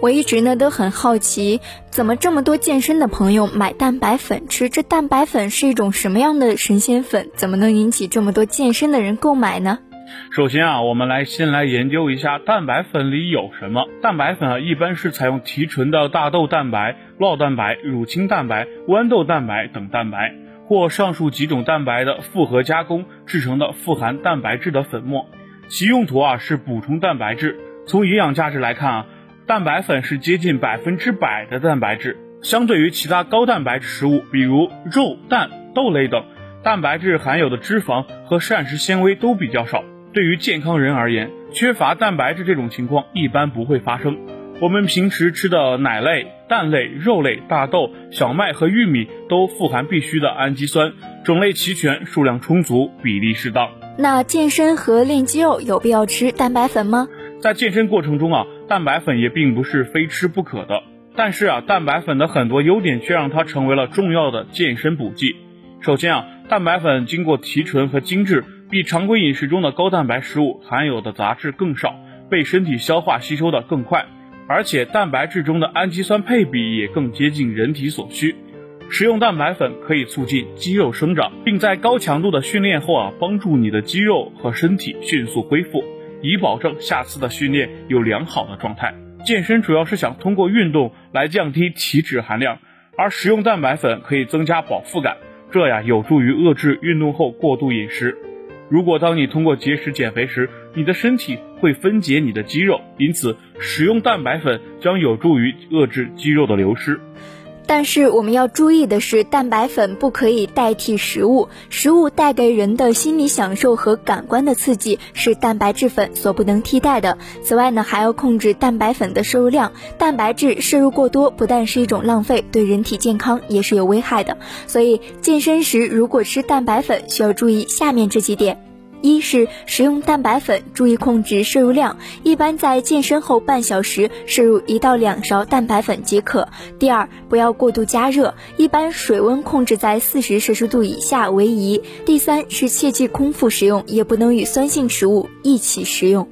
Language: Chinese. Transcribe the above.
我一直呢都很好奇，怎么这么多健身的朋友买蛋白粉吃？这蛋白粉是一种什么样的神仙粉？怎么能引起这么多健身的人购买呢？首先啊，我们来先来研究一下蛋白粉里有什么。蛋白粉啊，一般是采用提纯的大豆蛋白、酪蛋白、乳清蛋白、豌豆蛋白等蛋白，或上述几种蛋白的复合加工制成的富含蛋白质的粉末。其用途啊是补充蛋白质。从营养价值来看啊，蛋白粉是接近百分之百的蛋白质。相对于其他高蛋白质食物，比如肉、蛋、豆类等，蛋白质含有的脂肪和膳食纤维都比较少。对于健康人而言，缺乏蛋白质这种情况一般不会发生。我们平时吃的奶类、蛋类、肉类、大豆、小麦和玉米都富含必需的氨基酸，种类齐全，数量充足，比例适当。那健身和练肌肉有必要吃蛋白粉吗？在健身过程中啊，蛋白粉也并不是非吃不可的。但是啊，蛋白粉的很多优点却让它成为了重要的健身补剂。首先啊，蛋白粉经过提纯和精制。比常规饮食中的高蛋白食物含有的杂质更少，被身体消化吸收的更快，而且蛋白质中的氨基酸配比也更接近人体所需。食用蛋白粉可以促进肌肉生长，并在高强度的训练后啊，帮助你的肌肉和身体迅速恢复，以保证下次的训练有良好的状态。健身主要是想通过运动来降低体脂含量，而食用蛋白粉可以增加饱腹感，这呀有助于遏制运动后过度饮食。如果当你通过节食减肥时，你的身体会分解你的肌肉，因此使用蛋白粉将有助于遏制肌肉的流失。但是我们要注意的是，蛋白粉不可以代替食物，食物带给人的心理享受和感官的刺激是蛋白质粉所不能替代的。此外呢，还要控制蛋白粉的摄入量，蛋白质摄入过多不但是一种浪费，对人体健康也是有危害的。所以健身时如果吃蛋白粉，需要注意下面这几点。一是食用蛋白粉，注意控制摄入量，一般在健身后半小时摄入一到两勺蛋白粉即可。第二，不要过度加热，一般水温控制在四十摄氏度以下为宜。第三是切忌空腹食用，也不能与酸性食物一起食用。